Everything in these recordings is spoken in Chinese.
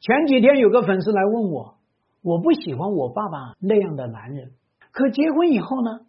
前几天有个粉丝来问我，我不喜欢我爸爸那样的男人，可结婚以后呢，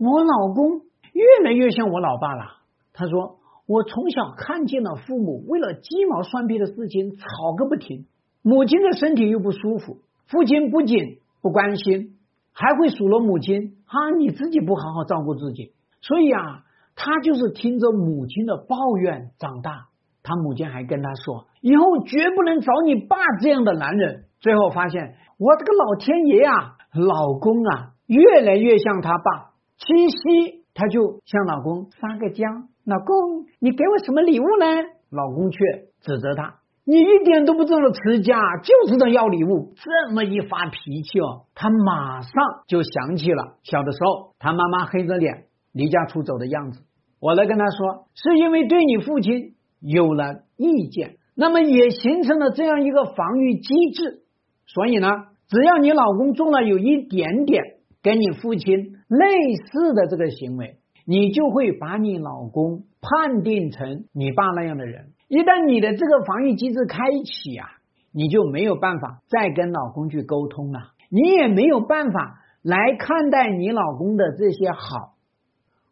我老公越来越像我老爸了。他说，我从小看见了父母为了鸡毛蒜皮的事情吵个不停，母亲的身体又不舒服，父亲不仅不关心，还会数落母亲啊，你自己不好好照顾自己。所以啊，他就是听着母亲的抱怨长大。他母亲还跟他说，以后绝不能找你爸这样的男人。最后发现，我这个老天爷啊，老公啊，越来越像他爸。七夕，他就向老公撒个娇：“老公，你给我什么礼物呢？”老公却指责他：“你一点都不知道持家，就知道要礼物。”这么一发脾气哦，他马上就想起了小的时候，他妈妈黑着脸离家出走的样子。我来跟他说，是因为对你父亲。有了意见，那么也形成了这样一个防御机制。所以呢，只要你老公做了有一点点跟你父亲类似的这个行为，你就会把你老公判定成你爸那样的人。一旦你的这个防御机制开启啊，你就没有办法再跟老公去沟通了，你也没有办法来看待你老公的这些好。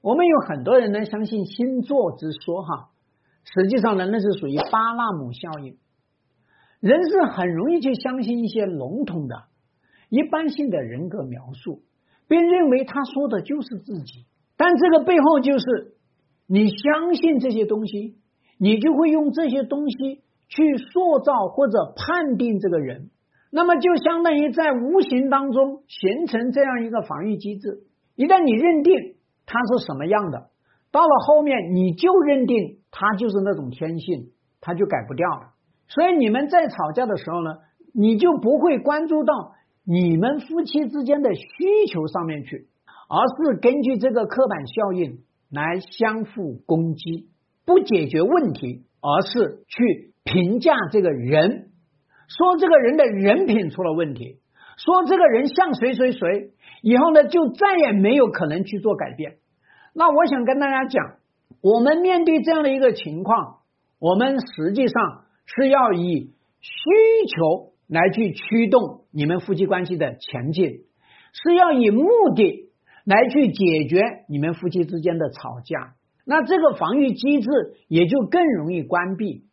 我们有很多人呢，相信星座之说哈。实际上呢，那是属于巴纳姆效应。人是很容易去相信一些笼统的、一般性的人格描述，并认为他说的就是自己。但这个背后就是，你相信这些东西，你就会用这些东西去塑造或者判定这个人。那么就相当于在无形当中形成这样一个防御机制。一旦你认定他是什么样的，到了后面你就认定。他就是那种天性，他就改不掉了。所以你们在吵架的时候呢，你就不会关注到你们夫妻之间的需求上面去，而是根据这个刻板效应来相互攻击，不解决问题，而是去评价这个人，说这个人的人品出了问题，说这个人像谁谁谁，以后呢就再也没有可能去做改变。那我想跟大家讲。我们面对这样的一个情况，我们实际上是要以需求来去驱动你们夫妻关系的前进，是要以目的来去解决你们夫妻之间的吵架。那这个防御机制也就更容易关闭，